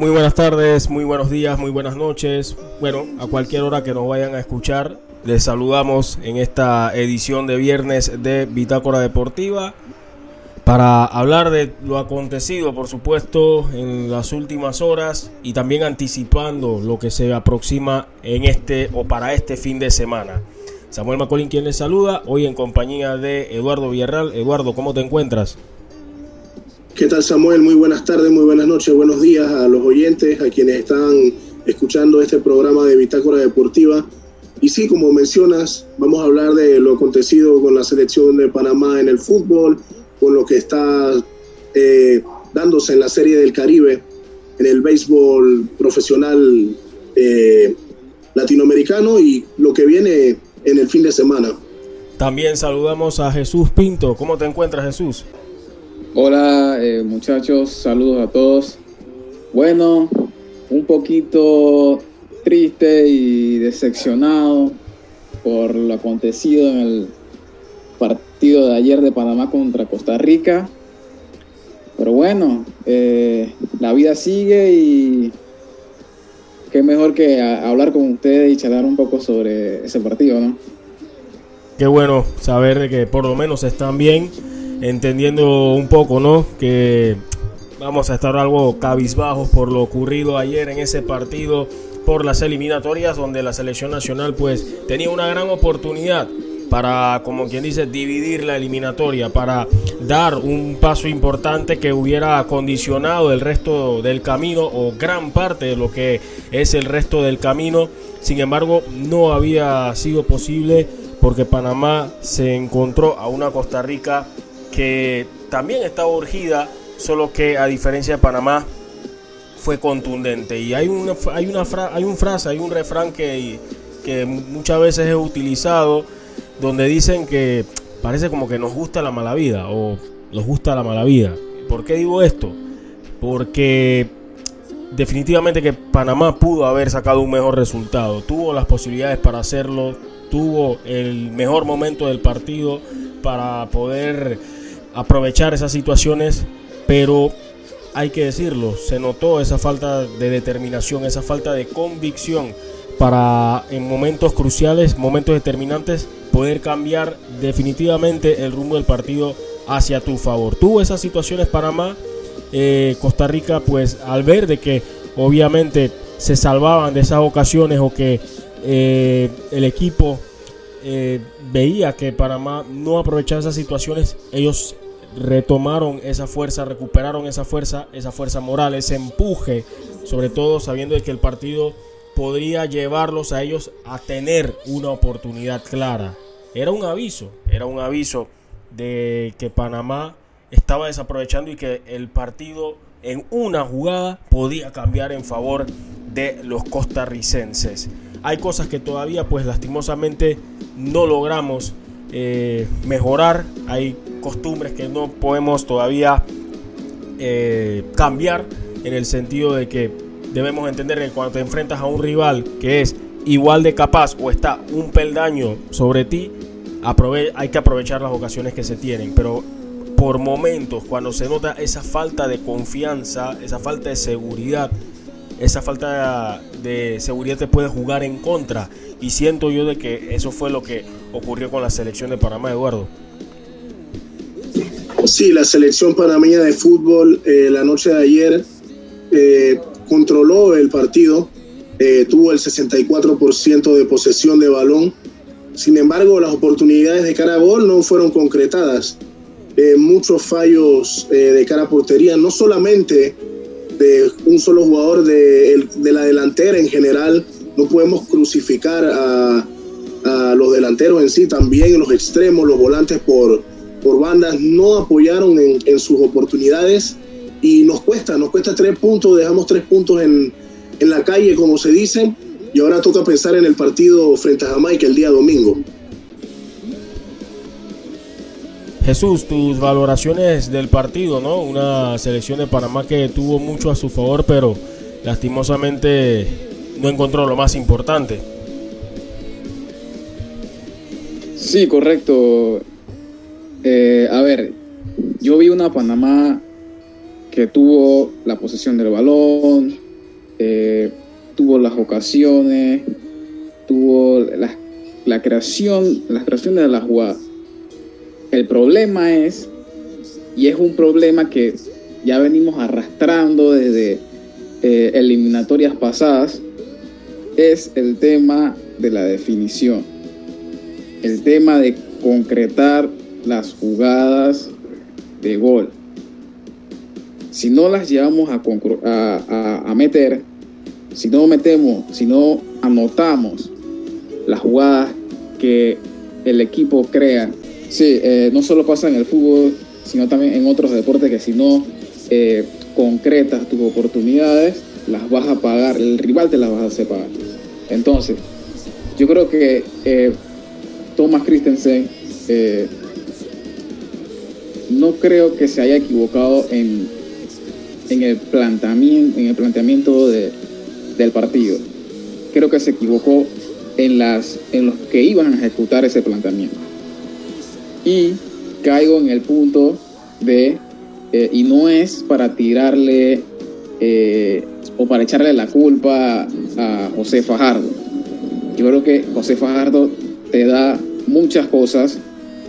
Muy buenas tardes, muy buenos días, muy buenas noches. Bueno, a cualquier hora que nos vayan a escuchar, les saludamos en esta edición de viernes de Bitácora Deportiva para hablar de lo acontecido, por supuesto, en las últimas horas y también anticipando lo que se aproxima en este o para este fin de semana. Samuel Macolín quien les saluda, hoy en compañía de Eduardo Villarreal. Eduardo, ¿cómo te encuentras? ¿Qué tal Samuel? Muy buenas tardes, muy buenas noches, buenos días a los oyentes, a quienes están escuchando este programa de Bitácora Deportiva. Y sí, como mencionas, vamos a hablar de lo acontecido con la selección de Panamá en el fútbol, con lo que está eh, dándose en la Serie del Caribe, en el béisbol profesional eh, latinoamericano y lo que viene en el fin de semana. También saludamos a Jesús Pinto. ¿Cómo te encuentras, Jesús? Hola eh, muchachos, saludos a todos. Bueno, un poquito triste y decepcionado por lo acontecido en el partido de ayer de Panamá contra Costa Rica. Pero bueno, eh, la vida sigue y qué mejor que hablar con ustedes y charlar un poco sobre ese partido, ¿no? Qué bueno saber que por lo menos están bien entendiendo un poco, ¿no? Que vamos a estar algo cabizbajos por lo ocurrido ayer en ese partido por las eliminatorias donde la selección nacional pues tenía una gran oportunidad para, como quien dice, dividir la eliminatoria, para dar un paso importante que hubiera condicionado el resto del camino o gran parte de lo que es el resto del camino. Sin embargo, no había sido posible porque Panamá se encontró a una Costa Rica que también estaba urgida, solo que a diferencia de Panamá fue contundente. Y hay una, hay una hay un frase, hay un refrán que, que muchas veces es utilizado donde dicen que parece como que nos gusta la mala vida o nos gusta la mala vida. ¿Por qué digo esto? Porque definitivamente que Panamá pudo haber sacado un mejor resultado, tuvo las posibilidades para hacerlo, tuvo el mejor momento del partido para poder aprovechar esas situaciones, pero hay que decirlo, se notó esa falta de determinación, esa falta de convicción para en momentos cruciales, momentos determinantes, poder cambiar definitivamente el rumbo del partido hacia tu favor. Tuvo esas situaciones Panamá, eh, Costa Rica, pues al ver de que obviamente se salvaban de esas ocasiones o que eh, el equipo eh, veía que Panamá no aprovechaba esas situaciones, ellos retomaron esa fuerza, recuperaron esa fuerza, esa fuerza moral, ese empuje, sobre todo sabiendo de que el partido podría llevarlos a ellos a tener una oportunidad clara. Era un aviso, era un aviso de que Panamá estaba desaprovechando y que el partido en una jugada podía cambiar en favor de los costarricenses. Hay cosas que todavía pues lastimosamente no logramos eh, mejorar, hay costumbres que no podemos todavía eh, cambiar en el sentido de que debemos entender que cuando te enfrentas a un rival que es igual de capaz o está un peldaño sobre ti, hay que aprovechar las ocasiones que se tienen, pero por momentos cuando se nota esa falta de confianza, esa falta de seguridad, esa falta de seguridad te puede jugar en contra. Y siento yo de que eso fue lo que ocurrió con la selección de Panamá, Eduardo. Sí, la selección panameña de fútbol eh, la noche de ayer eh, controló el partido, eh, tuvo el 64% de posesión de balón. Sin embargo, las oportunidades de cara a gol no fueron concretadas. muchos fallos de cara a portería, no solamente de un solo jugador de, la delantera en general. No podemos crucificar a, los delanteros en sí, también los extremos, los volantes por, por bandas no apoyaron en, sus oportunidades y nos cuesta, nos cuesta tres puntos, dejamos tres puntos en, en la calle, como se dice, y ahora toca pensar en el partido frente a Jamaica el día domingo. Jesús, tus valoraciones del partido, ¿no? Una selección de Panamá que tuvo mucho a su favor, pero lastimosamente no encontró lo más importante. Sí, correcto. Eh, a ver, yo vi una Panamá que tuvo la posesión del balón, eh, tuvo las ocasiones, tuvo la, creación, las creaciones de la jugada. El problema es, y es un problema que ya venimos arrastrando desde eh, eliminatorias pasadas, es el tema de la definición. El tema de concretar las jugadas de gol. Si no las llevamos a, a, meter, si no metemos, si no anotamos las jugadas que el equipo crea, sí, eh, no solo pasa en el fútbol, sino también en otros deportes que si no eh, concretas tus oportunidades, las vas a pagar, el rival te las vas a hacer pagar. Entonces, yo creo que eh, Thomas Christensen eh, no creo que se haya equivocado en, en, el, planteamiento, en el planteamiento de, del partido. Creo que se equivocó en, las, en los que iban a ejecutar ese planteamiento. Y caigo en el punto de, eh, y no es para tirarle eh, o para echarle la culpa a José Fajardo. Yo creo que José Fajardo te da muchas cosas,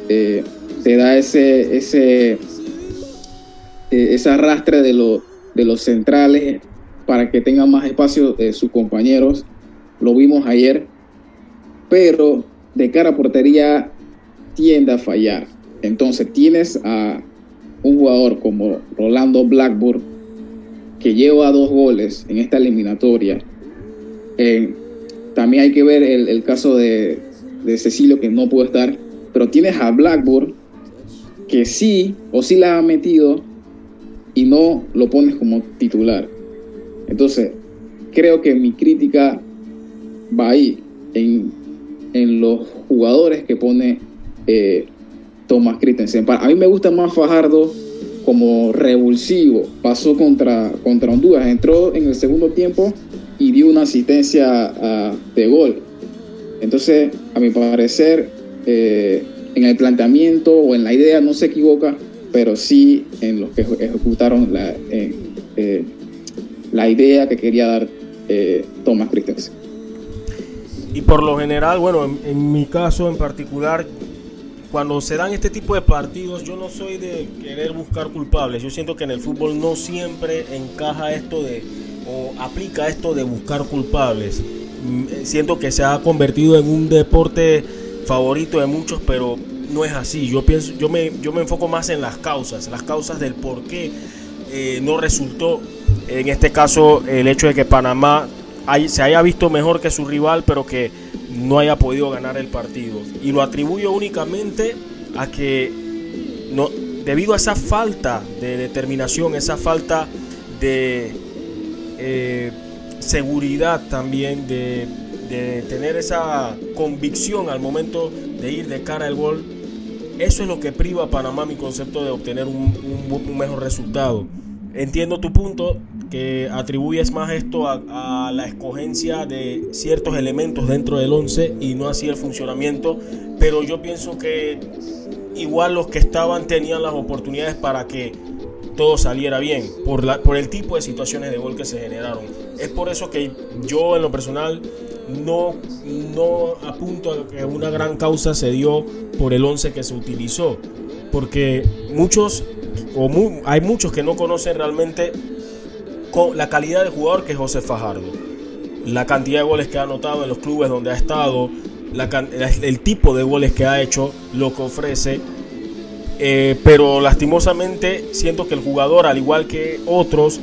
eh, te da ese, ese, ese arrastre de, de los centrales para que tengan más espacio sus compañeros. Lo vimos ayer, pero de cara a portería tiende a fallar. Entonces tienes a un jugador como Rolando Blackburn, que lleva dos goles en esta eliminatoria. Eh, también hay que ver el, caso de, Cecilio, que no pudo estar, pero tienes a Blackburn, que sí o sí la ha metido y no lo pones como titular. Entonces, creo que mi crítica va ahí, en, los jugadores que pone eh, Thomas Christensen. A mí me gusta más Fajardo como revulsivo. Pasó contra, contra Honduras, entró en el segundo tiempo y dio una asistencia ah, de gol. Entonces, a mi parecer, eh, en el planteamiento o en la idea no se equivoca, pero sí en los que ejecutaron la, eh, la idea que quería dar eh, Thomas Christensen. Y por lo general, bueno, en mi caso en particular, cuando se dan este tipo de partidos, yo no soy de querer buscar culpables. Yo siento que en el fútbol no siempre encaja esto de, o aplica esto de buscar culpables. Mm, eh, siento que se ha convertido en un deporte favorito de muchos, pero no es así. Yo pienso, yo me, yo me enfoco más en las causas, las causas del por qué eh, no resultó. En este caso, el hecho de que Panamá se haya visto mejor que su rival, pero que no haya podido ganar el partido. Y lo atribuyo únicamente a que no, debido a esa falta de determinación, esa falta de eh, seguridad también, de, tener esa convicción al momento de ir de cara al gol, eso es lo que priva a Panamá mi concepto de obtener un mejor resultado. Entiendo tu punto, que atribuyes más esto a, la escogencia de ciertos elementos dentro del 11 y no así el funcionamiento, pero yo pienso que igual los que estaban tenían las oportunidades para que todo saliera bien por, la, por el tipo de situaciones de gol que se generaron. Es por eso que yo en lo personal no, no apunto a que una gran causa se dio por el 11 que se utilizó, porque muchos hay muchos que no conocen realmente la calidad de jugador que es José Fajardo. La cantidad de goles que ha anotado en los clubes donde ha estado, el tipo de goles que ha hecho, lo que ofrece. Eh, pero lastimosamente siento que el jugador, al igual que otros,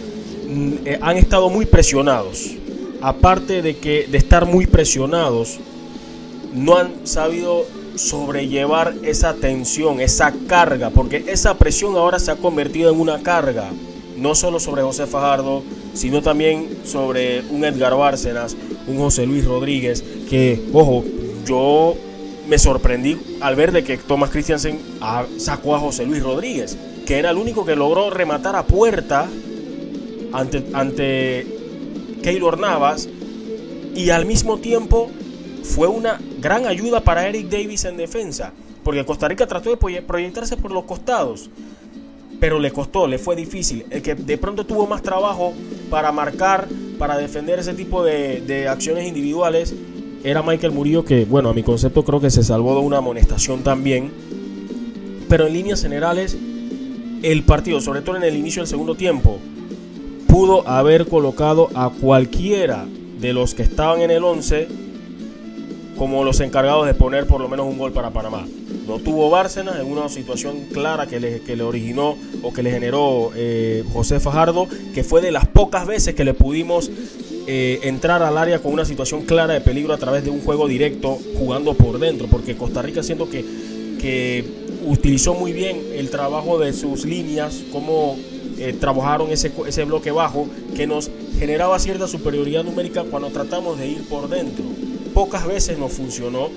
mm, eh, han estado muy presionados. Aparte de que de estar muy presionados, no han sabido sobrellevar esa tensión, esa carga, porque esa presión ahora se ha convertido en una carga no solo sobre José Fajardo, sino también sobre un Edgar Bárcenas, un José Luis Rodríguez, que, ojo, yo me sorprendí al ver de que Thomas Christiansen sacó a José Luis Rodríguez, que era el único que logró rematar a puerta ante, ante Keylor Navas y al mismo tiempo fue una gran ayuda para Eric Davis en defensa, porque Costa Rica trató de proyectarse por los costados, pero le costó, le fue difícil. El que de pronto tuvo más trabajo para marcar para defender ese tipo de, acciones individuales era Michael Murillo, que bueno, a mi concepto creo que se salvó de una amonestación también. Pero en líneas generales, el partido, sobre todo en el inicio del segundo tiempo, pudo haber colocado a cualquiera de los que estaban en el 11 como los encargados de poner por lo menos un gol para Panamá. No tuvo Bárcenas en una situación clara que le, que le originó o que le generó eh, José Fajardo, que fue de las pocas veces que le pudimos eh, entrar al área con una situación clara de peligro a través de un juego directo jugando por dentro, porque Costa Rica siento que, que utilizó muy bien el trabajo de sus líneas, cómo eh, trabajaron ese, ese bloque bajo, que nos generaba cierta superioridad numérica cuando tratamos de ir por dentro. Pocas veces nos funcionó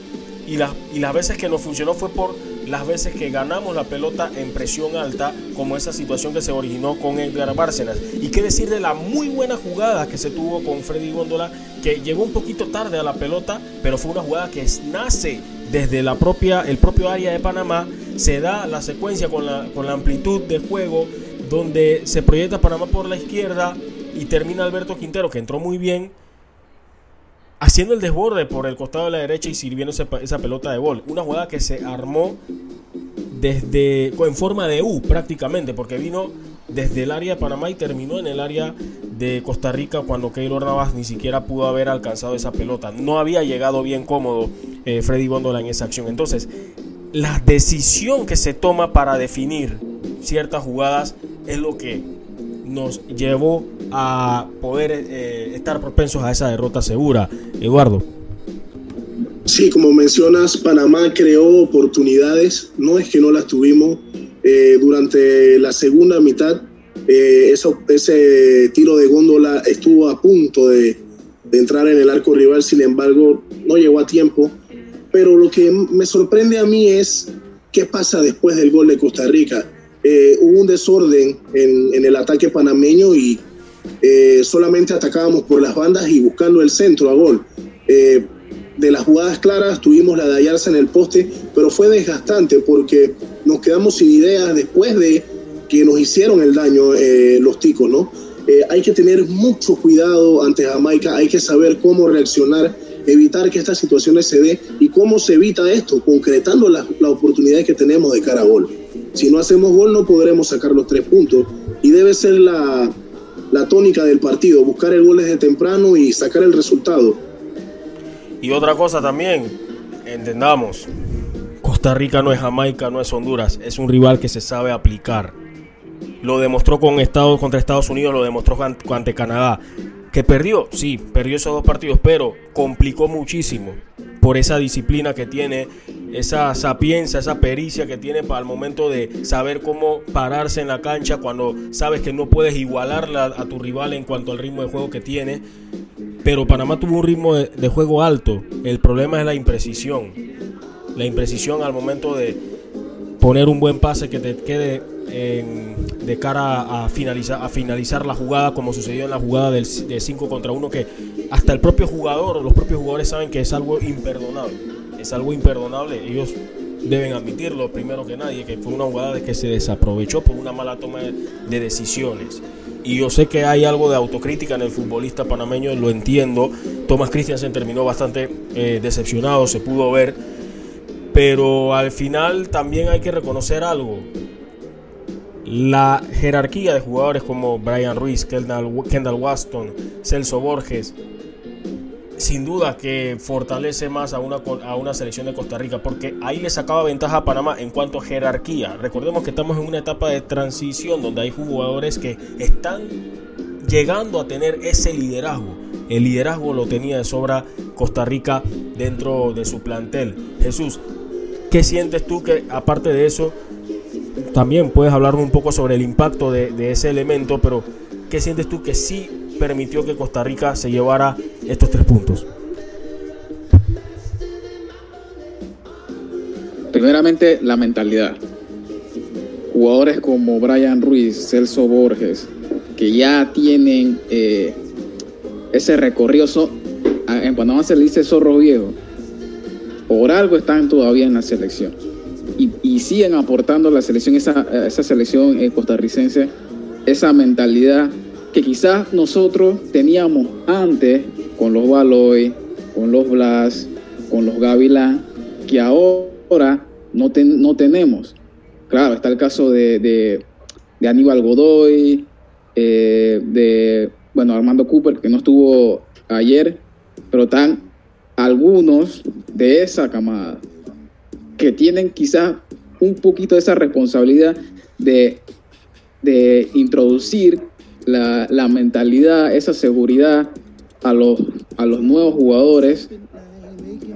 y, las y las veces que nos funcionó fue por las veces que ganamos la pelota en presión alta, como esa situación que se originó con Edgar Bárcenas. Y qué decir de la muy buena jugada que se tuvo con Freddy Góndola, que llegó un poquito tarde a la pelota, pero fue una jugada que nace desde la propia, el propio área de Panamá, se da la secuencia con la, con la amplitud de juego, donde se proyecta Panamá por la izquierda y termina Alberto Quintero, que entró muy bien, haciendo el desborde por el costado de la derecha y sirviendo esa pelota de gol. Una jugada que se armó desde en forma de U prácticamente, porque vino desde el área de Panamá y terminó en el área de Costa Rica cuando Keylor Navas ni siquiera pudo haber alcanzado esa pelota. No había llegado bien cómodo eh, Freddy Góndola en esa acción. Entonces, la decisión que se toma para definir ciertas jugadas es lo que nos llevó a poder eh, estar propensos a esa derrota segura. Eduardo. Sí, como mencionas, Panamá creó oportunidades, no es que no las tuvimos. Eh, durante la segunda mitad, eh, ese tiro de góndola estuvo a punto de, de entrar en el arco rival, sin embargo, no llegó a tiempo. Pero lo que me sorprende a mí es qué pasa después del gol de Costa Rica eh, hubo un desorden en, en, el ataque panameño y eh, solamente atacábamos por las bandas y buscando el centro a gol. Eh, de las jugadas claras tuvimos la de Ayarza en el poste, pero fue desgastante porque nos quedamos sin ideas después de que nos hicieron el daño eh, los ticos, ¿no? Eh, hay que tener mucho cuidado ante Jamaica, hay que saber cómo reaccionar, evitar que estas situaciones se den y cómo se evita esto, concretando las, las oportunidades que tenemos de cara a gol. Si no hacemos gol no podremos sacar los tres puntos y debe ser la, la tónica del partido, buscar el gol desde temprano y sacar el resultado. Y otra cosa también, entendamos, Costa Rica no es Jamaica, no es Honduras, es un rival que se sabe aplicar. Lo demostró con Estados, contra Estados Unidos, lo demostró ante Canadá. Que perdió, sí, perdió esos dos partidos, pero complicó muchísimo por esa disciplina que tiene, esa sapiencia, esa pericia que tiene para el momento de saber cómo pararse en la cancha cuando sabes que no puedes igualarla a tu rival en cuanto al ritmo de juego que tiene. Pero Panamá tuvo un ritmo de, de juego alto. El problema es la imprecisión. La imprecisión al momento de poner un buen pase que te quede de cara a finalizar, a finalizar la jugada, como sucedió en la jugada del, de 5 contra 1, que hasta el propio jugador, los propios jugadores saben que es algo imperdonable. Es algo imperdonable. Ellos deben admitirlo primero que nadie, que fue una jugada que se desaprovechó por una mala toma de decisiones. Y yo sé que hay algo de autocrítica en el futbolista panameño, lo entiendo. Thomas Christiansen terminó bastante eh, decepcionado, se pudo ver. Pero al final también hay que reconocer algo. La jerarquía de jugadores como Brian Ruiz, Kendall, Kendall Waston, Celso Borges, sin duda que fortalece más a una, a una selección de Costa Rica, porque ahí le sacaba ventaja a Panamá en cuanto a jerarquía. Recordemos que estamos en una etapa de transición donde hay jugadores que están llegando a tener ese liderazgo. El liderazgo lo tenía de sobra Costa Rica dentro de su plantel. Jesús, ¿qué sientes tú que aparte de eso, también puedes hablarme un poco sobre el impacto de, ese elemento, pero ¿qué sientes tú que sí permitió que Costa Rica se llevara estos tres puntos? Primeramente, la mentalidad. Jugadores como Brian Ruiz, Celso Borges, que ya tienen eh, ese recorrido, so, en Panamá se le dice zorro viejo, por algo están todavía en la selección. Y, siguen aportando a la selección, esa, esa selección eh, costarricense, esa mentalidad que quizás nosotros teníamos antes con los Baloy, con los Blas, con los Gavilán, que ahora no, no tenemos. Claro, está el caso de, de, Aníbal Godoy, eh, de bueno, Armando Cooper, que no estuvo ayer, pero están algunos de esa camada que tienen quizás un poquito esa responsabilidad de, de introducir la, la, mentalidad, esa seguridad a los, a los nuevos jugadores.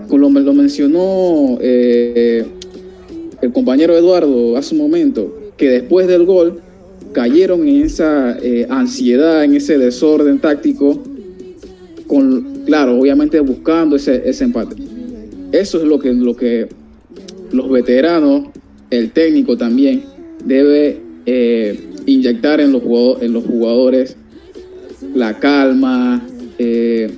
Como lo, lo mencionó eh, el compañero Eduardo hace un momento, que después del gol cayeron en esa eh, ansiedad, en ese desorden táctico, con, claro, obviamente buscando ese, ese empate. Eso es lo que, lo que los veteranos, el técnico también, debe eh, inyectar en los, en los jugadores la calma, eh,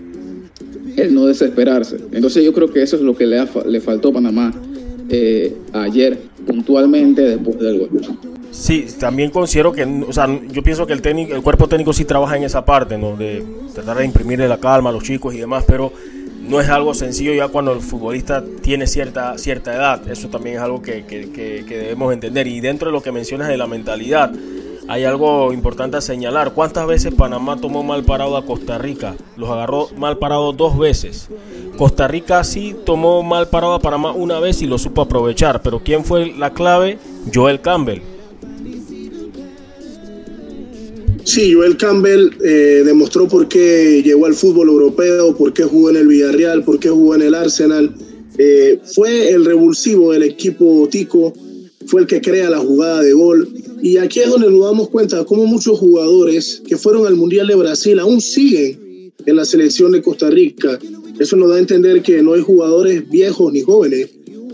el no desesperarse. Entonces yo creo que eso es lo que le, le faltó a Panamá eh, ayer puntualmente después del gol. Sí, también considero que, o sea, yo pienso que el técnico, el cuerpo técnico sí trabaja en esa parte, ¿no? De tratar de imprimirle la calma a los chicos y demás, pero no es algo sencillo ya cuando el futbolista tiene cierta, cierta edad. Eso también es algo que, que, debemos entender. Y dentro de lo que mencionas de la mentalidad, hay algo importante a señalar. ¿Cuántas veces Panamá tomó mal parado a Costa Rica? Los agarró mal parado dos veces. Costa Rica sí tomó mal parado a Panamá una vez y lo supo aprovechar. Pero ¿quién fue la clave? Joel Campbell. Sí, Joel Campbell eh, demostró por qué llegó al fútbol europeo, por qué jugó en el Villarreal, por qué jugó en el Arsenal. Eh, fue el revulsivo del equipo Tico, fue el que crea la jugada de gol. Y aquí es donde nos damos cuenta cómo muchos jugadores que fueron al Mundial de Brasil aún siguen en la selección de Costa Rica. Eso nos da a entender que no hay jugadores viejos ni jóvenes,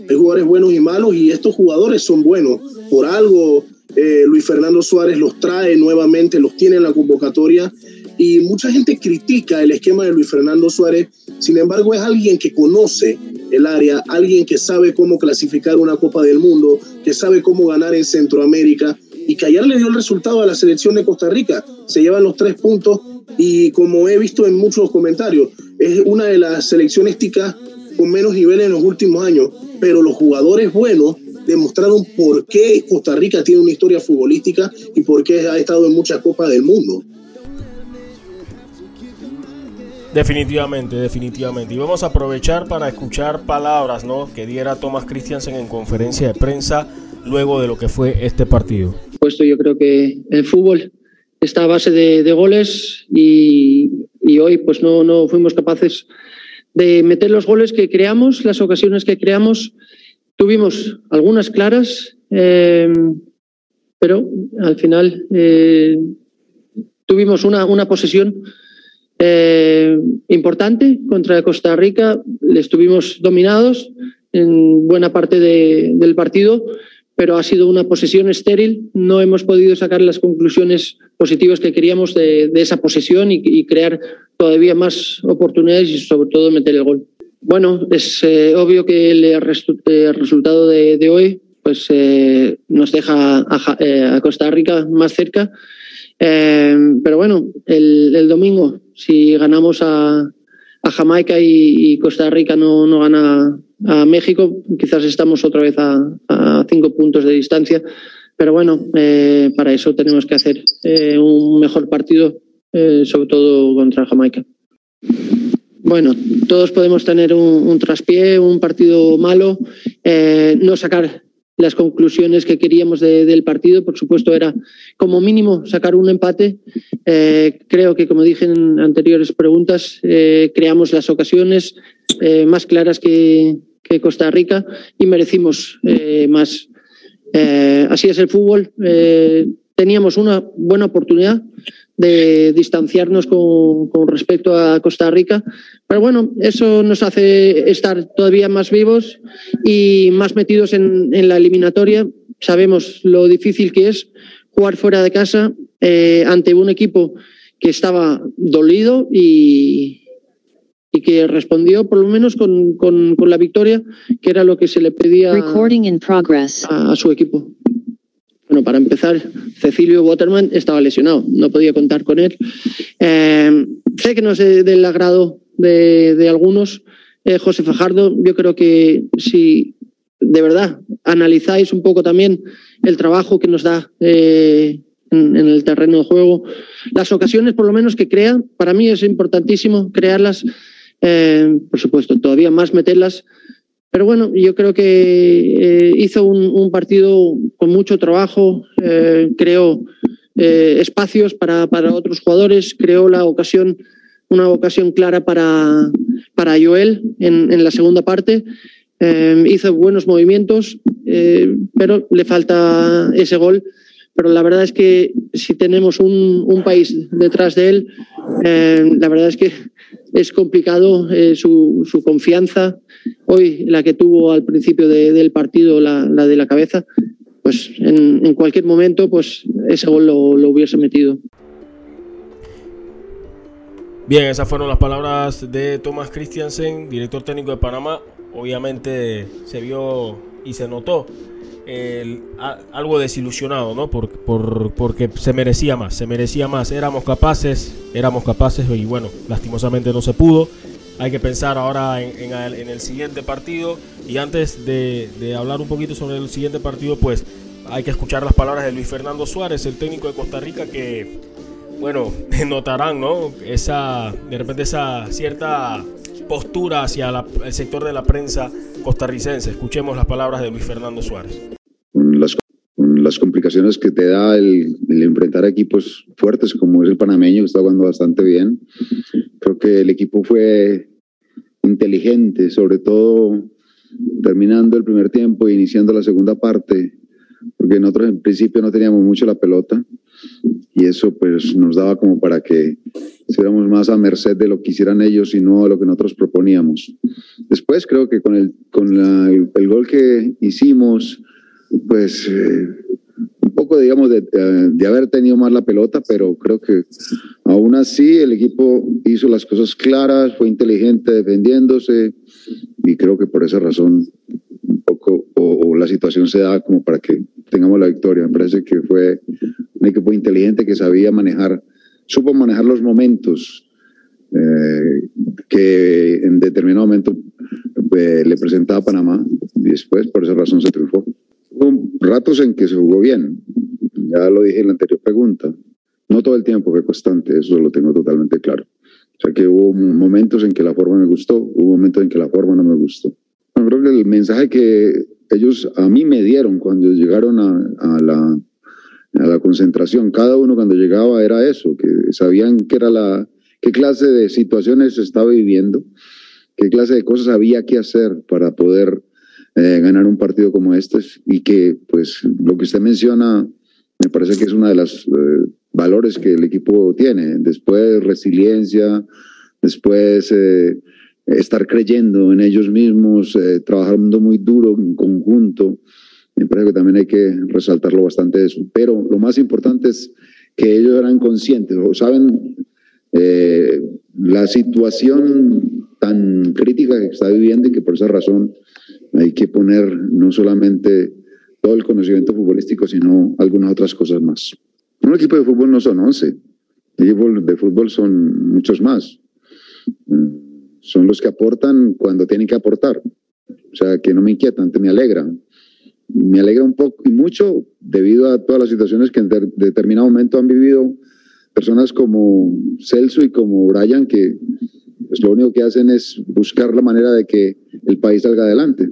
hay jugadores buenos y malos y estos jugadores son buenos. Por algo eh, Luis Fernando Suárez los trae nuevamente, los tiene en la convocatoria y mucha gente critica el esquema de Luis Fernando Suárez, sin embargo es alguien que conoce el área, alguien que sabe cómo clasificar una Copa del Mundo, que sabe cómo ganar en Centroamérica y que ayer le dio el resultado a la selección de Costa Rica, se llevan los tres puntos y como he visto en muchos comentarios, es una de las selecciones ticas con menos niveles en los últimos años, pero los jugadores buenos demostraron por qué Costa Rica tiene una historia futbolística y por qué ha estado en muchas copas del mundo. Definitivamente, definitivamente. Y vamos a aprovechar para escuchar palabras ¿no? que diera Thomas Christiansen en conferencia de prensa luego de lo que fue este partido. Puesto yo creo que el fútbol está a base de, goles y, y, hoy pues no, no fuimos capaces de meter los goles que creamos, las ocasiones que creamos Tuvimos algunas claras, eh, pero al final eh, tuvimos una, una posesión eh, importante contra Costa Rica. Estuvimos dominados en buena parte del partido, pero ha sido una posesión estéril. No hemos podido sacar las conclusiones positivas que queríamos de, esa posesión y, crear todavía más oportunidades y sobre todo meter el gol. Bueno, es eh, obvio que el, resultado de, hoy pues, eh, nos deja eh, a, Costa Rica más cerca. pero bueno, el, domingo, si ganamos a, Jamaica y, Costa Rica no, no gana a México, quizás estamos otra vez a, cinco puntos de distancia. Pero bueno, para eso tenemos que hacer un mejor partido, sobre todo contra Jamaica bueno, todos podemos tener un, traspié, un partido malo, eh, no sacar las conclusiones que queríamos del partido. Por supuesto, era como mínimo sacar un empate. Eh, creo que, como dije en anteriores preguntas, eh, creamos las ocasiones más claras que, que, Costa Rica y merecimos más. así es el fútbol. Teníamos una buena oportunidad de distanciarnos con, respecto a Costa Rica. Pero bueno, eso nos hace estar todavía más vivos y más metidos en, la eliminatoria. Sabemos lo difícil que es jugar fuera de casa eh, ante un equipo que estaba dolido y, y que respondió por lo menos con, con, la victoria, que era lo que se le pedía a, a su equipo. Bueno, para empezar, Cecilio Waterman estaba lesionado, no podía contar con él. Eh, sé que no es del agrado de, de algunos. Eh, José Fajardo, yo creo que si de verdad analizáis un poco también el trabajo que nos da eh, en, el terreno de juego, las ocasiones por lo menos que crea, para mí es importantísimo crearlas, eh, por supuesto, todavía más meterlas pero bueno, yo creo que eh, hizo un, un, partido con mucho trabajo, eh, creó eh, espacios para, para, otros jugadores, creó la ocasión, una ocasión clara para, para Joel en, en la segunda parte, hizo buenos movimientos, pero le falta ese gol. Pero la verdad es que si tenemos un, un país detrás de él, eh, la verdad es que es complicado su, su confianza hoy la que tuvo al principio de, del partido, la, la, de la cabeza, pues en, en, cualquier momento pues ese gol lo, lo, hubiese metido. Bien, esas fueron las palabras de Thomas Christiansen, director técnico de Panamá. Obviamente se vio y se notó algo desilusionado, ¿no? Por, por, porque se merecía más, se merecía más. Éramos capaces, éramos capaces y bueno, lastimosamente no se pudo hay que pensar ahora en, en, el, en el, siguiente partido. Y antes de, de, hablar un poquito sobre el siguiente partido, pues hay que escuchar las palabras de Luis Fernando Suárez, el técnico de Costa Rica, que, bueno, notarán, ¿no? Esa, de repente esa cierta postura hacia la, el sector de la prensa costarricense. Escuchemos las palabras de Luis Fernando Suárez. Las, las complicaciones que te da el, el, enfrentar equipos fuertes como es el panameño, que está jugando bastante bien. Creo que el equipo fue inteligente, sobre todo terminando el primer tiempo e iniciando la segunda parte, porque nosotros en principio no teníamos mucho la pelota y eso pues nos daba como para que fuéramos más a merced de lo que hicieran ellos y no de lo que nosotros proponíamos. Después creo que con el, con el gol que hicimos, pues eh, un poco, digamos, de, de, haber tenido más la pelota, pero creo que aún así el equipo hizo las cosas claras, fue inteligente defendiéndose y creo que por esa razón un poco o, la situación se da como para que tengamos la victoria. Me parece que fue un equipo inteligente que sabía manejar, supo manejar los momentos eh, que en determinado momento eh, le presentaba a Panamá y después por esa razón se triunfó. Hubo ratos en que se jugó bien, ya lo dije en la anterior pregunta. No todo el tiempo fue constante, eso lo tengo totalmente claro. O sea que hubo momentos en que la forma me gustó, hubo momentos en que la forma no me gustó. Que el mensaje que ellos a mí me dieron cuando llegaron a, a, la, a la concentración, cada uno cuando llegaba era eso, que sabían que era la, qué clase de situaciones estaba viviendo, qué clase de cosas había que hacer para poder eh, ganar un partido como este y que pues lo que usted menciona me parece que es uno de los eh, valores que el equipo tiene. Después resiliencia, después eh, estar creyendo en ellos mismos, eh, trabajando muy duro en conjunto. Me parece que también hay que resaltarlo bastante eso. Pero lo más importante es que ellos eran conscientes o saben eh, la situación tan crítica que está viviendo y que por esa razón hay que poner no solamente todo el conocimiento futbolístico, sino algunas otras cosas más. Un equipo de fútbol no son 11, equipos de fútbol son muchos más. Son los que aportan cuando tienen que aportar. O sea, que no me inquietan, me alegran. Me alegra un poco y mucho debido a todas las situaciones que en de determinado momento han vivido personas como Celso y como Brian, que pues, lo único que hacen es buscar la manera de que el país salga adelante.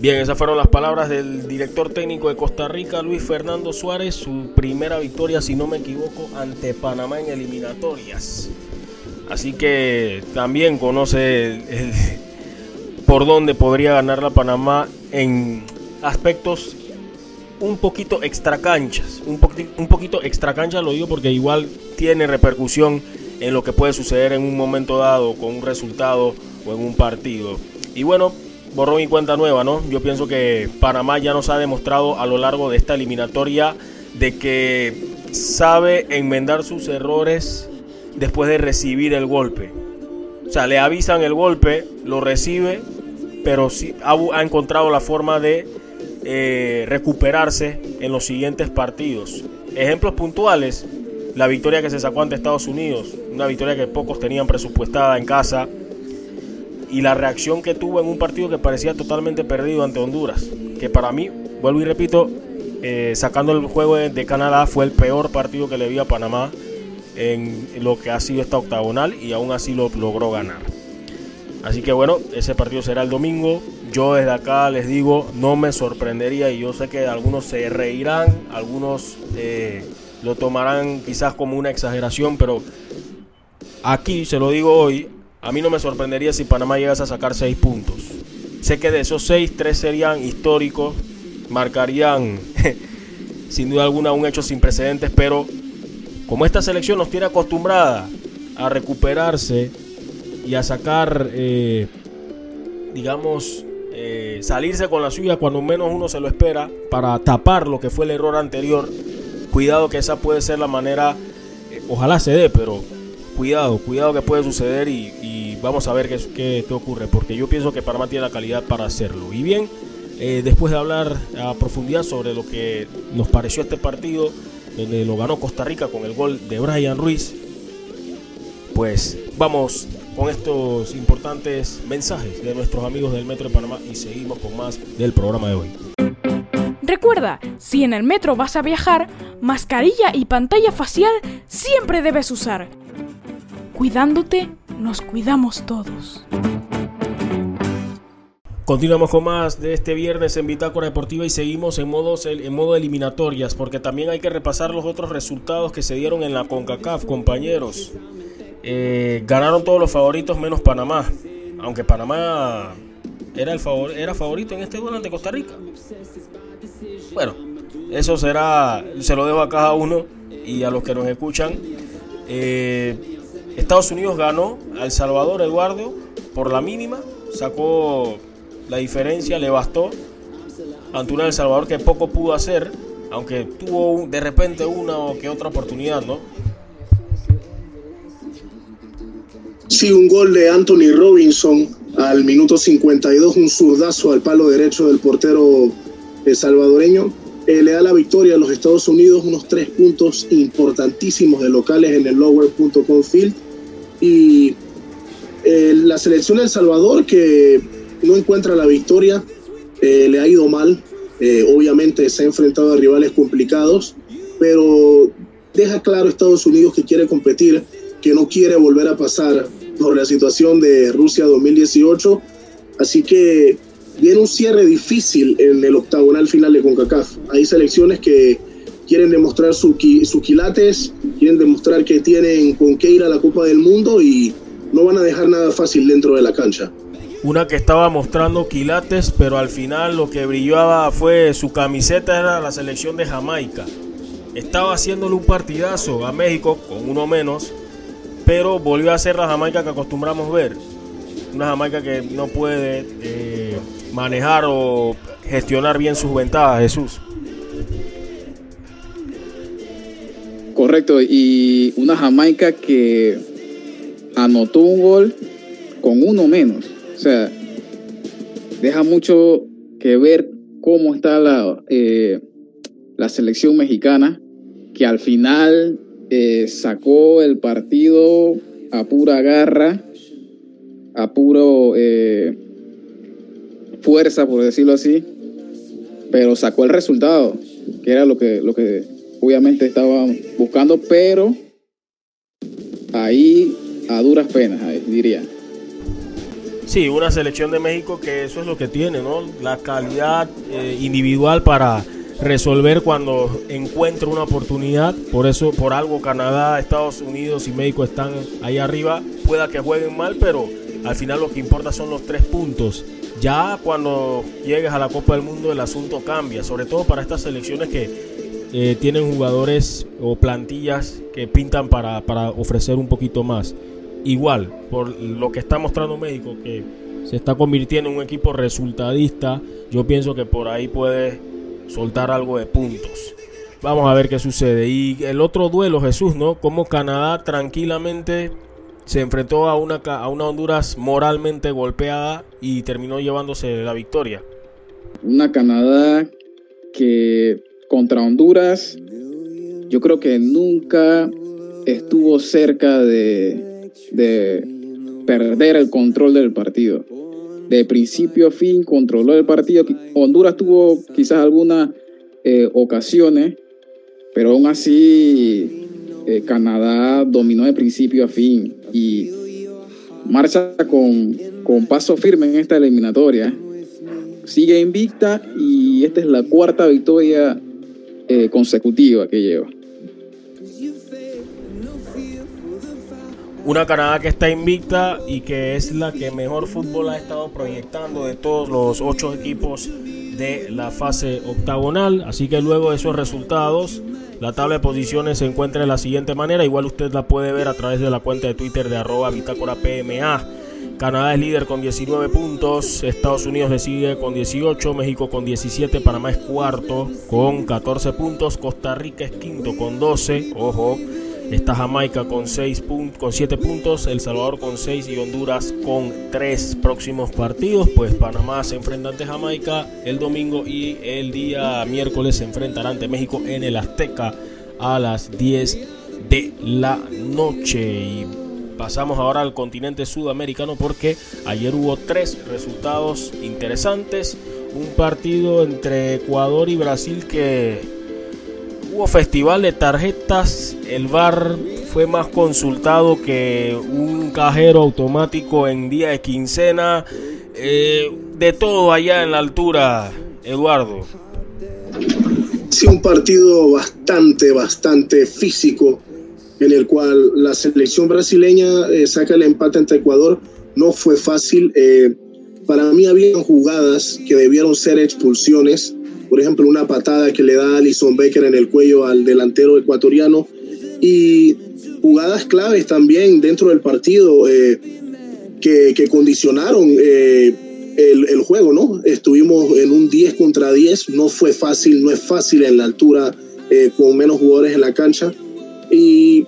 Bien, esas fueron las palabras del director técnico de Costa Rica, Luis Fernando Suárez, su primera victoria, si no me equivoco, ante Panamá en eliminatorias. Así que también conoce el, por dónde podría ganar la Panamá en aspectos un poquito extra canchas. Un, poquito, un poquito extra cancha lo digo porque igual tiene repercusión en lo que puede suceder en un momento dado con un resultado o en un partido. Y bueno, borrón y cuenta nueva, ¿no? Yo pienso que Panamá ya nos ha demostrado a lo largo de esta eliminatoria de que sabe enmendar sus errores después de recibir el golpe. O sea, le avisan el golpe, lo recibe, pero sí ha, ha encontrado la forma de eh, recuperarse en los siguientes partidos. Ejemplos puntuales, la victoria que se sacó ante Estados Unidos, una victoria que pocos tenían presupuestada en casa, y la reacción que tuvo en un partido que parecía totalmente perdido ante Honduras, que para mí, vuelvo y repito, eh, sacando el juego de, Canadá, fue el peor partido que le vi a Panamá en lo que ha sido esta octagonal y aún así lo logró ganar. Así que bueno, ese partido será el domingo. Yo desde acá les digo, no me sorprendería y yo sé que algunos se reirán, algunos eh, lo tomarán quizás como una exageración, pero aquí se lo digo hoy, a mí no me sorprendería si Panamá llegase a sacar seis puntos. Sé que de esos seis, tres serían históricos, marcarían sin duda alguna un hecho sin precedentes, pero como esta selección nos tiene acostumbrada a recuperarse y a sacar, eh, digamos, eh, salirse con la suya cuando menos uno se lo espera para tapar lo que fue el error anterior, cuidado que esa puede ser la manera, eh, ojalá se dé, pero cuidado, cuidado que puede suceder y, vamos a ver qué, qué, ocurre, porque yo pienso que Panamá tiene la calidad para hacerlo. Y bien, después de hablar a profundidad sobre lo que nos pareció este partido, lo ganó Costa Rica con el gol de Brian Ruiz, pues vamos con estos importantes mensajes de nuestros amigos del Metro de Panamá y seguimos con más del programa de hoy. Recuerda, si en el metro vas a viajar, mascarilla y pantalla facial siempre debes usar. Cuidándote, nos cuidamos todos. Continuamos con más de este viernes en Bitácora Deportiva y seguimos en, modos, en modo eliminatorias porque también hay que repasar los otros resultados que se dieron en la CONCACAF, compañeros. Eh, ganaron todos los favoritos menos Panamá. Aunque Panamá era, el favor, era favorito en este duelo ante Costa Rica. Bueno, eso será, se lo dejo a cada uno y a los que nos escuchan. Eh, Estados Unidos ganó a El Salvador Eduardo por la mínima, sacó la diferencia, le bastó ante una El Salvador que poco pudo hacer, aunque tuvo de repente una o que otra oportunidad, ¿no? Sí, un gol de Anthony Robinson al minuto 52, un zurdazo al palo derecho del portero eh, salvadoreño. Eh, le da la victoria a los Estados Unidos, unos tres puntos importantísimos de locales en el lower.com field. Y eh, la selección de El Salvador, que no encuentra la victoria, le ha ido mal. obviamente se ha enfrentado a rivales complicados, pero deja claro Estados Unidos que quiere competir, que no quiere volver a pasar por la situación de Rusia 2018. Así que viene un cierre difícil en el octagonal final de CONCACAF. Hay selecciones que quieren demostrar sus quilates, quieren demostrar que tienen con qué ir a la Copa del Mundo y no van a dejar nada fácil dentro de la cancha. Una que estaba mostrando quilates, pero al final lo que brillaba fue su camiseta, era la selección de Jamaica. Estaba haciéndole un partidazo a México con uno menos, pero volvió a ser la Jamaica que acostumbramos ver. Una Jamaica que no puede eh, manejar o gestionar bien sus ventajas, Jesús. Correcto, y una Jamaica que anotó un gol con uno menos. O sea, deja mucho que ver cómo está la, eh, la selección mexicana, que al final eh, sacó el partido a pura garra, a puro eh, fuerza, por decirlo así, pero sacó el resultado, que era lo que, lo que obviamente estaba buscando, pero ahí a duras penas, diría. Sí, una selección de México que eso es lo que tiene, ¿no? La calidad eh, individual para resolver cuando encuentra una oportunidad. Por eso, por algo, Canadá, Estados Unidos y México están ahí arriba. Pueda que jueguen mal, pero al final lo que importa son los tres puntos. Ya cuando llegues a la Copa del Mundo el asunto cambia, sobre todo para estas selecciones que eh, tienen jugadores o plantillas que pintan para, para ofrecer un poquito más. Igual, por lo que está mostrando México, que se está convirtiendo en un equipo resultadista, yo pienso que por ahí puede soltar algo de puntos. Vamos a ver qué sucede. Y el otro duelo, Jesús, ¿no? Como Canadá tranquilamente se enfrentó a una, a una Honduras moralmente golpeada y terminó llevándose la victoria. Una Canadá que contra Honduras yo creo que nunca estuvo cerca de, de perder el control del partido. De principio a fin controló el partido. Honduras tuvo quizás algunas eh, ocasiones, pero aún así eh, Canadá dominó de principio a fin y marcha con, con paso firme en esta eliminatoria. Sigue invicta y esta es la cuarta victoria eh, consecutiva que lleva. Una Canadá que está invicta y que es la que mejor fútbol ha estado proyectando de todos los ocho equipos de la fase octagonal. Así que luego de esos resultados, la tabla de posiciones se encuentra de la siguiente manera. Igual usted la puede ver a través de la cuenta de Twitter de arroba bitácora PMA. Canadá es líder con 19 puntos, Estados Unidos le sigue con 18, México con 17, Panamá es cuarto con 14 puntos, Costa Rica es quinto con 12, ojo, Está Jamaica con, 6 con 7 puntos, El Salvador con 6 y Honduras con 3 próximos partidos. Pues Panamá se enfrenta ante Jamaica el domingo y el día miércoles se enfrentará ante México en el Azteca a las 10 de la noche. Y pasamos ahora al continente sudamericano porque ayer hubo tres resultados interesantes. Un partido entre Ecuador y Brasil que Hubo festival de tarjetas, el bar fue más consultado que un cajero automático en día de quincena. Eh, de todo allá en la altura, Eduardo. Sí, un partido bastante, bastante físico en el cual la selección brasileña eh, saca el empate ante Ecuador. No fue fácil. Eh, para mí había jugadas que debieron ser expulsiones por ejemplo, una patada que le da Alison Becker en el cuello al delantero ecuatoriano y jugadas claves también dentro del partido eh, que, condicionaron eh, el, juego, ¿no? Estuvimos en un 10 contra 10, no fue fácil, no es fácil en la altura eh, con menos jugadores en la cancha. Y,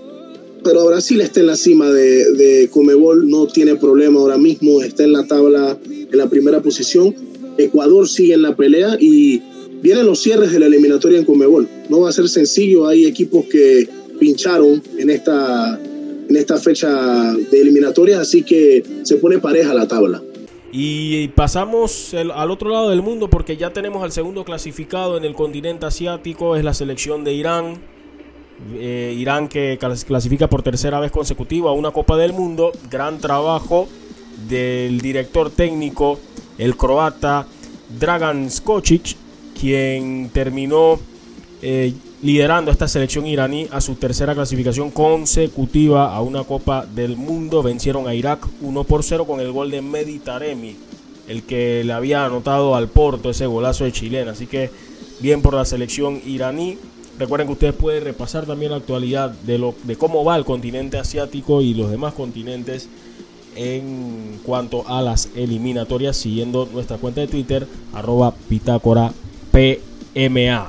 pero Brasil está en la cima de, de Comebol, no tiene problema ahora mismo, está en la tabla en la primera posición. Ecuador sigue en la pelea y vienen los cierres de la eliminatoria en Comebol. No va a ser sencillo, hay equipos que pincharon en esta, en esta fecha de eliminatorias, así que se pone pareja la tabla. Y pasamos al otro lado del mundo porque ya tenemos al segundo clasificado en el continente asiático, es la selección de Irán. Eh, Irán que clasifica por tercera vez consecutiva a una Copa del Mundo. Gran trabajo del director técnico, el croata Dragan Skocic, quien terminó eh, liderando esta selección iraní a su tercera clasificación consecutiva a una Copa del Mundo. Vencieron a Irak 1 por 0 con el gol de Meditaremi, el que le había anotado al Porto ese golazo de chilena. Así que bien por la selección iraní. Recuerden que ustedes pueden repasar también la actualidad de, lo, de cómo va el continente asiático y los demás continentes en cuanto a las eliminatorias siguiendo nuestra cuenta de Twitter arroba pitácora PMA.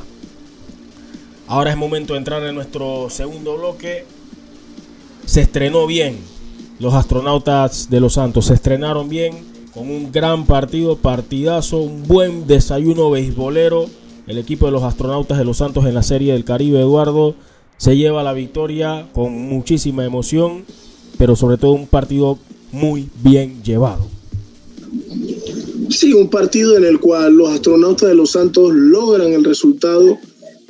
Ahora es momento de entrar en nuestro segundo bloque. Se estrenó bien. Los astronautas de Los Santos se estrenaron bien con un gran partido, partidazo, un buen desayuno beisbolero. El equipo de los astronautas de Los Santos en la Serie del Caribe, Eduardo, se lleva la victoria con muchísima emoción, pero sobre todo un partido muy bien llevado. Sí, un partido en el cual los astronautas de los Santos logran el resultado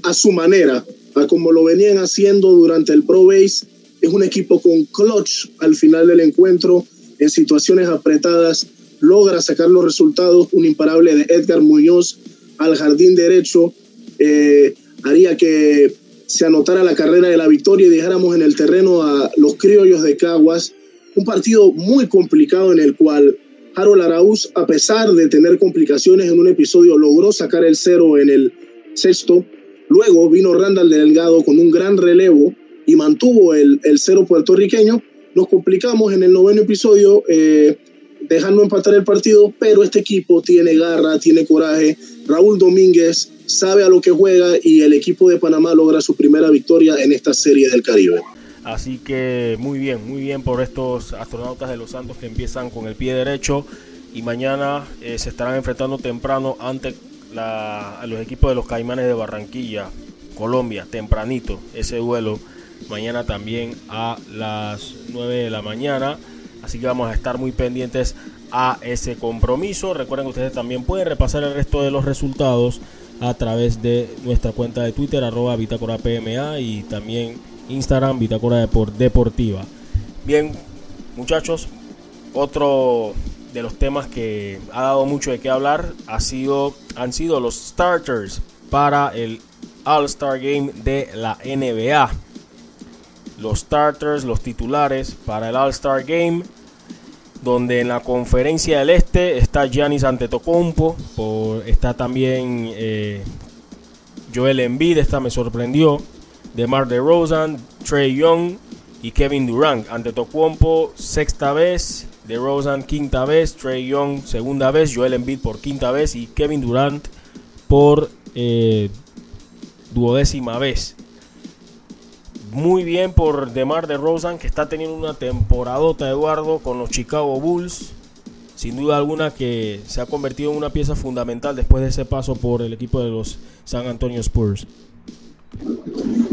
a su manera, a como lo venían haciendo durante el Pro Base. Es un equipo con clutch al final del encuentro, en situaciones apretadas, logra sacar los resultados. Un imparable de Edgar Muñoz al jardín derecho eh, haría que se anotara la carrera de la victoria y dejáramos en el terreno a los criollos de Caguas. Un partido muy complicado en el cual Harold Arauz, a pesar de tener complicaciones en un episodio, logró sacar el cero en el sexto. Luego vino Randall Delgado con un gran relevo y mantuvo el, el cero puertorriqueño. Nos complicamos en el noveno episodio, eh, dejando empatar el partido, pero este equipo tiene garra, tiene coraje. Raúl Domínguez sabe a lo que juega y el equipo de Panamá logra su primera victoria en esta serie del Caribe. Así que muy bien, muy bien por estos astronautas de los Santos que empiezan con el pie derecho y mañana eh, se estarán enfrentando temprano ante los equipos de los Caimanes de Barranquilla, Colombia, tempranito ese duelo. Mañana también a las 9 de la mañana. Así que vamos a estar muy pendientes a ese compromiso. Recuerden que ustedes también pueden repasar el resto de los resultados a través de nuestra cuenta de Twitter, arroba PMA y también Instagram, Bitácora Deportiva. Bien, muchachos, otro de los temas que ha dado mucho de qué hablar ha sido, han sido los starters para el All-Star Game de la NBA. Los starters, los titulares para el All-Star Game donde en la conferencia del este está Giannis Antetokounmpo, está también eh, Joel Embiid, esta me sorprendió, DeMar DeRozan, Trey Young y Kevin Durant. Antetokounmpo sexta vez, DeRozan quinta vez, Trey Young segunda vez, Joel Embiid por quinta vez y Kevin Durant por eh, duodécima vez muy bien por DeMar DeRozan, que está teniendo una temporadota, Eduardo, con los Chicago Bulls. Sin duda alguna que se ha convertido en una pieza fundamental después de ese paso por el equipo de los San Antonio Spurs.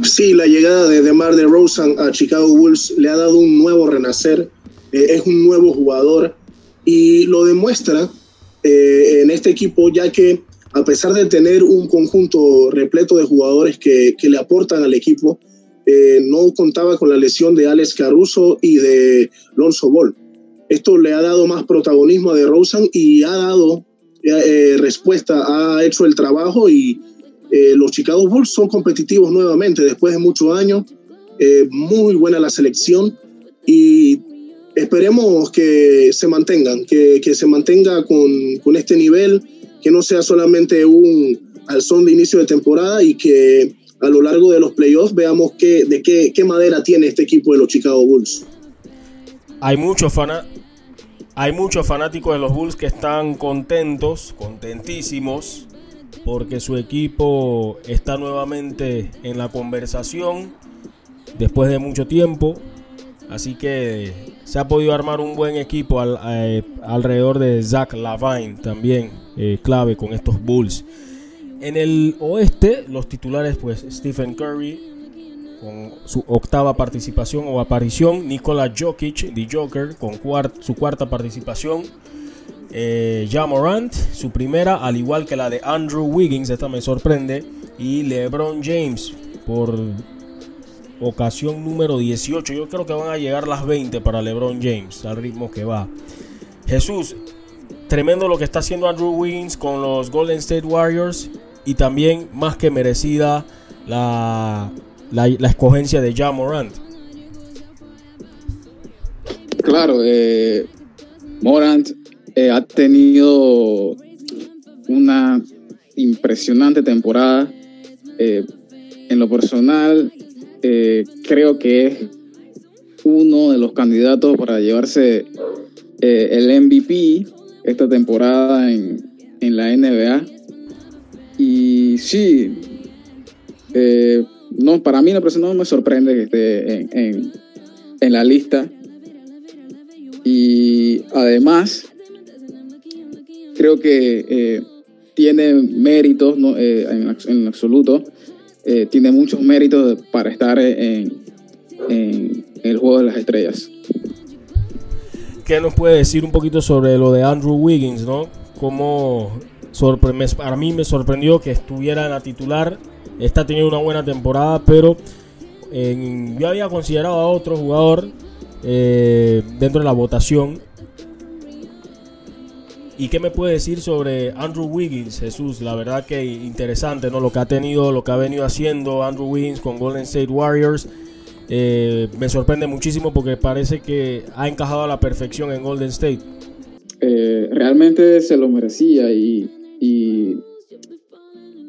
Sí, la llegada de DeMar DeRozan a Chicago Bulls le ha dado un nuevo renacer. Eh, es un nuevo jugador y lo demuestra eh, en este equipo, ya que a pesar de tener un conjunto repleto de jugadores que, le aportan al equipo, eh, no contaba con la lesión de Alex Caruso y de Lonzo Ball. Esto le ha dado más protagonismo a DeRozan y ha dado respuesta, ha hecho el trabajo y eh, los Chicago Bulls son competitivos nuevamente después de muchos años. muy buena la selección y esperemos que se mantengan, que, que se mantenga con, con, este nivel, que no sea solamente un alzón de inicio de temporada y que a lo largo de los playoffs veamos qué, de qué, qué madera tiene este equipo de los Chicago Bulls. Hay muchos hay muchos fanáticos de los Bulls que están contentos, contentísimos, porque su equipo está nuevamente en la conversación después de mucho tiempo. Así que se ha podido armar un buen equipo eh, alrededor de Zach Lavine, también eh, clave con estos Bulls. En el oeste, los titulares, pues Stephen Curry, con su octava participación o aparición. Nikola Jokic, The Joker, con su cuarta participación. Eh, ja Morant, su primera, al igual que la de Andrew Wiggins, esta me sorprende. Y LeBron James, por ocasión número 18. Yo creo que van a llegar las 20 para LeBron James, al ritmo que va. Jesús, tremendo lo que está haciendo Andrew Wiggins con los Golden State Warriors y también más que merecida la, la, escogencia de Ja Morant. Claro, eh, Morant eh, ha tenido una impresionante temporada. Eh, en lo personal, creo que es uno de los candidatos para llevarse el MVP esta temporada en, en la NBA. Y sí, eh, no, para mí no me sorprende que esté en, la lista. Y además, creo que eh, tiene méritos eh, en, absoluto. tiene muchos méritos para estar en, en, el juego de las estrellas. ¿Qué nos puede decir un poquito sobre lo de Andrew Wiggins, no? ¿Cómo para mí me sorprendió que estuviera en la titular. Está teniendo una buena temporada, pero yo había considerado a otro jugador eh, dentro de la votación. ¿Y qué me puede decir sobre Andrew Wiggins, Jesús? La verdad que interesante, ¿no? Lo que ha tenido, lo que ha venido haciendo Andrew Wiggins con Golden State Warriors. Eh, me sorprende muchísimo porque parece que ha encajado a la perfección en Golden State. Eh, realmente se lo merecía y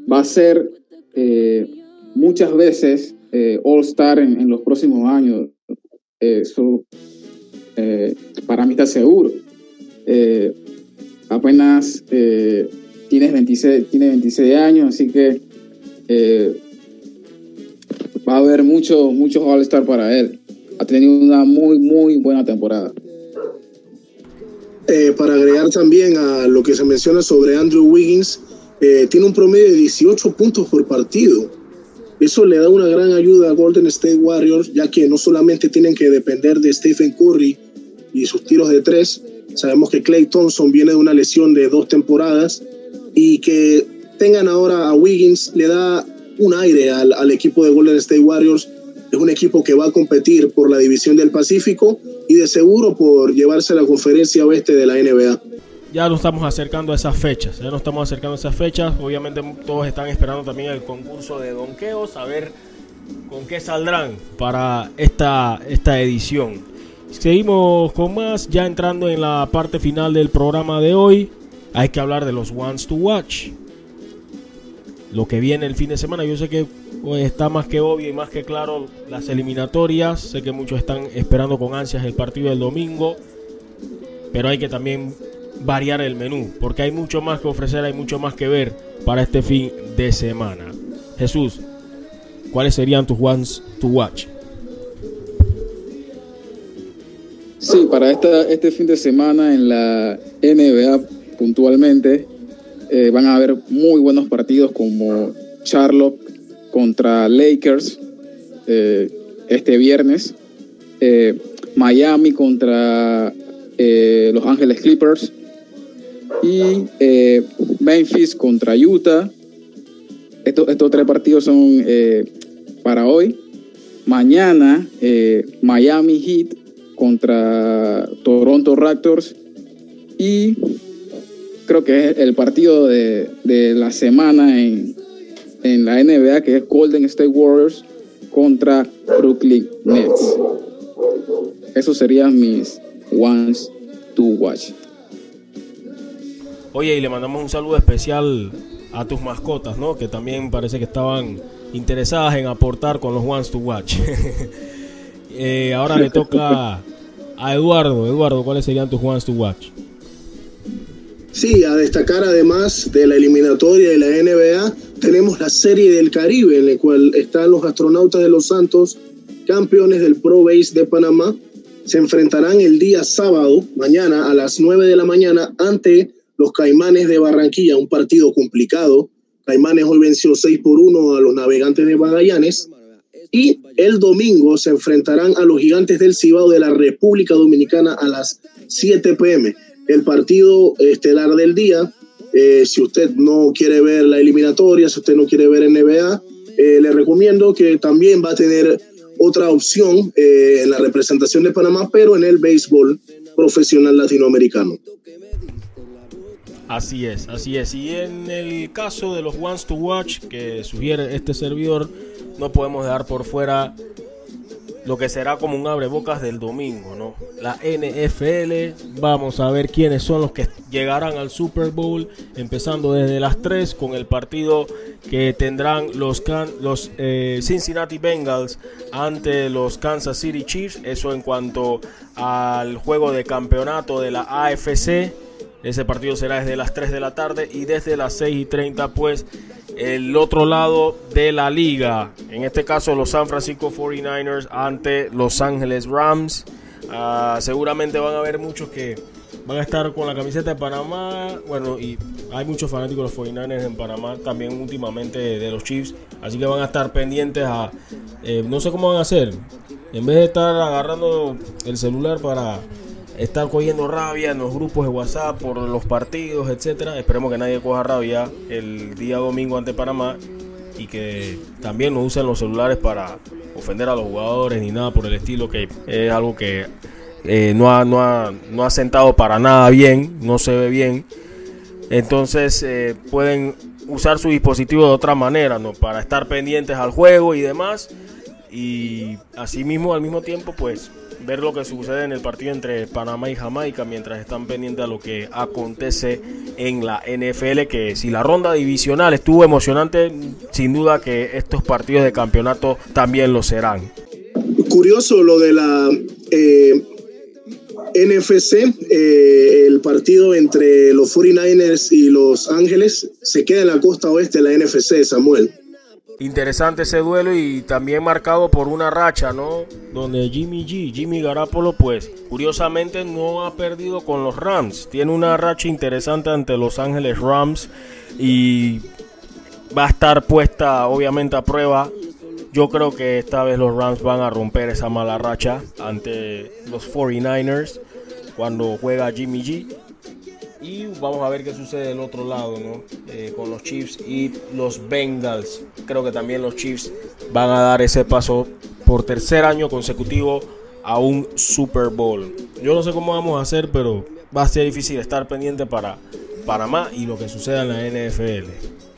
va a ser eh, muchas veces All Star en, los próximos años. Eso para mí está seguro. Apenas tiene 26, tiene 26 años, así que va a haber muchos mucho All Star para él. Ha tenido una muy, muy buena temporada. eh, para agregar también a lo que se menciona sobre Andrew Wiggins, eh, tiene un promedio de 18 puntos por partido. Eso le da una gran ayuda a Golden State Warriors, ya que no solamente tienen que depender de Stephen Curry y sus tiros de tres, sabemos que Clay Thompson viene de una lesión de dos temporadas y que tengan ahora a Wiggins le da un aire al, equipo de Golden State Warriors. Es un equipo que va a competir por la división del Pacífico y de seguro por llevarse la conferencia oeste de la NBA. Ya nos estamos acercando a esas fechas, ya nos estamos acercando a esas fechas. Obviamente todos están esperando también el concurso de donqueos, a ver con qué saldrán para esta, esta edición. Seguimos con más, ya entrando en la parte final del programa de hoy. Hay que hablar de los ones to watch. Lo que viene el fin de semana, yo sé que pues, está más que obvio y más que claro las eliminatorias. Sé que muchos están esperando con ansias el partido del domingo. Pero hay que también variar el menú, porque hay mucho más que ofrecer, hay mucho más que ver para este fin de semana. Jesús, ¿cuáles serían tus ones to watch? Sí, para este fin de semana en la NBA puntualmente eh, van a haber muy buenos partidos como Charlotte contra Lakers eh, este viernes, eh, Miami contra Los Ángeles Clippers y Memphis contra Utah. Estos, estos tres partidos son para hoy. Mañana Miami Heat contra Toronto Raptors y creo que es el partido de, de la semana en, en, la NBA que es Golden State Warriors contra Brooklyn Nets. Esos serían mis ones to watch. Oye, y le mandamos un saludo especial a tus mascotas, ¿no? Que también parece que estaban interesadas en aportar con los ones to watch. Eh, ahora le toca a Eduardo. Eduardo, ¿cuáles serían tus ones to watch? Sí, a destacar además de la eliminatoria de la NBA, tenemos la Serie del Caribe, en la cual están los astronautas de los Santos, campeones del Pro Base de Panamá. Se enfrentarán el día sábado, mañana a las 9 de la mañana, ante los Caimanes de Barranquilla, un partido complicado. Caimanes hoy venció 6 por 1 a los navegantes de Magallanes. Y el domingo se enfrentarán a los gigantes del Cibao de la República Dominicana a las 7 pm. El partido estelar del día, eh, si usted no quiere ver la eliminatoria, si usted no quiere ver NBA, eh, le recomiendo que también va a tener otra opción eh, en la representación de Panamá, pero en el béisbol profesional latinoamericano. Así es, así es. Y en el caso de los Ones to Watch que sugiere este servidor, no podemos dejar por fuera lo que será como un abrebocas del domingo, ¿no? La NFL, vamos a ver quiénes son los que llegarán al Super Bowl, empezando desde las 3 con el partido que tendrán los, los eh, Cincinnati Bengals ante los Kansas City Chiefs, eso en cuanto al juego de campeonato de la AFC. Ese partido será desde las 3 de la tarde y desde las 6 y 30 pues el otro lado de la liga. En este caso los San Francisco 49ers ante Los Ángeles Rams. Uh, seguramente van a haber muchos que van a estar con la camiseta de Panamá. Bueno, y hay muchos fanáticos de los 49ers en Panamá, también últimamente de los Chiefs. Así que van a estar pendientes a... Eh, no sé cómo van a hacer. En vez de estar agarrando el celular para estar cogiendo rabia en los grupos de WhatsApp por los partidos, etcétera. Esperemos que nadie coja rabia el día domingo ante Panamá y que también no usen los celulares para ofender a los jugadores ni nada por el estilo, que es algo que eh, no, ha, no, ha, no ha sentado para nada bien, no se ve bien. Entonces eh, pueden usar su dispositivo de otra manera, ¿no? Para estar pendientes al juego y demás. Y asimismo, al mismo tiempo, pues ver lo que sucede en el partido entre Panamá y Jamaica mientras están pendientes a lo que acontece en la NFL, que si la ronda divisional estuvo emocionante, sin duda que estos partidos de campeonato también lo serán. Curioso lo de la eh, NFC, eh, el partido entre los 49ers y los Ángeles se queda en la costa oeste de la NFC, Samuel. Interesante ese duelo y también marcado por una racha, ¿no? Donde Jimmy G, Jimmy Garapolo, pues curiosamente no ha perdido con los Rams. Tiene una racha interesante ante Los Ángeles Rams y va a estar puesta obviamente a prueba. Yo creo que esta vez los Rams van a romper esa mala racha ante los 49ers cuando juega Jimmy G. Y vamos a ver qué sucede del otro lado, ¿no? Eh, con los Chiefs y los Bengals. Creo que también los Chiefs van a dar ese paso por tercer año consecutivo a un Super Bowl. Yo no sé cómo vamos a hacer, pero va a ser difícil estar pendiente para Panamá y lo que suceda en la NFL.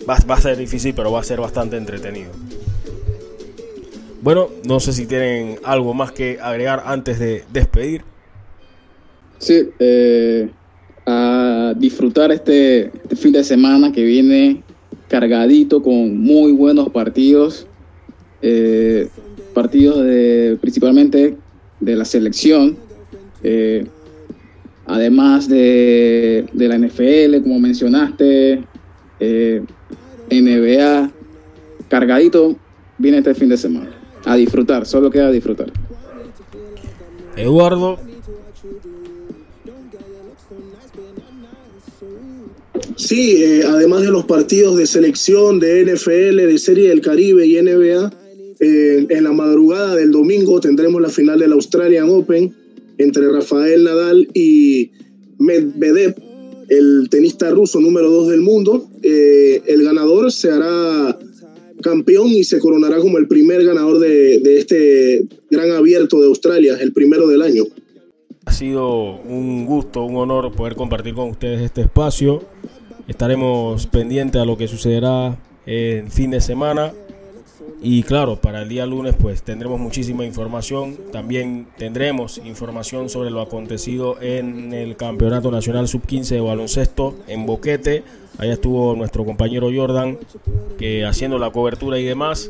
Va, va a ser difícil, pero va a ser bastante entretenido. Bueno, no sé si tienen algo más que agregar antes de despedir. Sí, eh, disfrutar este, este, fin de semana que viene cargadito con muy buenos partidos, eh, partidos de, principalmente de la selección, eh, además de, de, la NFL, como mencionaste, eh, NBA, cargadito viene este fin de semana. A disfrutar, solo queda disfrutar. Eduardo, Sí, eh, además de los partidos de selección, de NFL, de Serie del Caribe y NBA, eh, en la madrugada del domingo tendremos la final del Australian Open entre Rafael Nadal y Medvedev, el tenista ruso número dos del mundo. Eh, el ganador se hará campeón y se coronará como el primer ganador de, de este gran abierto de Australia, el primero del año. Ha sido un gusto, un honor poder compartir con ustedes este espacio. Estaremos pendientes a lo que sucederá en fin de semana. Y claro, para el día lunes pues tendremos muchísima información. También tendremos información sobre lo acontecido en el Campeonato Nacional Sub-15 de baloncesto en Boquete. Allá estuvo nuestro compañero Jordan que haciendo la cobertura y demás.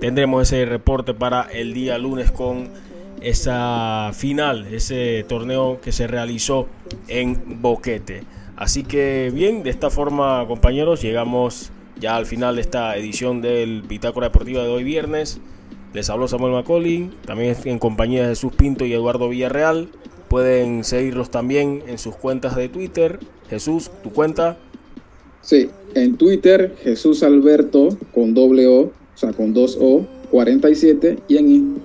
Tendremos ese reporte para el día lunes con esa final, ese torneo que se realizó en Boquete. Así que bien, de esta forma compañeros llegamos ya al final de esta edición del Bitácora Deportiva de hoy viernes. Les habló Samuel Macaulay, también en compañía de Jesús Pinto y Eduardo Villarreal. Pueden seguirlos también en sus cuentas de Twitter. Jesús, ¿tu cuenta? Sí, en Twitter Jesús Alberto con doble O, o sea, con dos O, 47 y en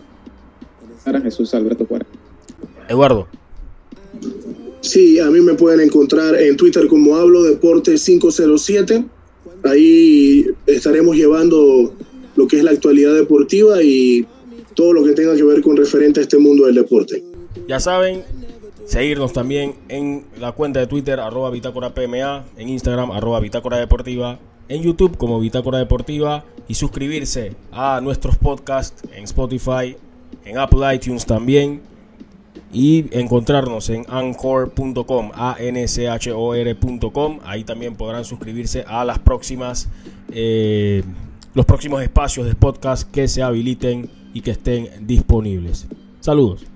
Instagram Jesús Alberto 40. Eduardo. Sí, a mí me pueden encontrar en Twitter como Hablo Deporte 507. Ahí estaremos llevando lo que es la actualidad deportiva y todo lo que tenga que ver con referente a este mundo del deporte. Ya saben, seguirnos también en la cuenta de Twitter, arroba Bitácora PMA, en Instagram, arroba Bitácora Deportiva, en YouTube como Bitácora Deportiva y suscribirse a nuestros podcasts en Spotify, en Apple iTunes también y encontrarnos en anchor.com, a n c h o r.com. Ahí también podrán suscribirse a las próximas eh, los próximos espacios de podcast que se habiliten y que estén disponibles. Saludos.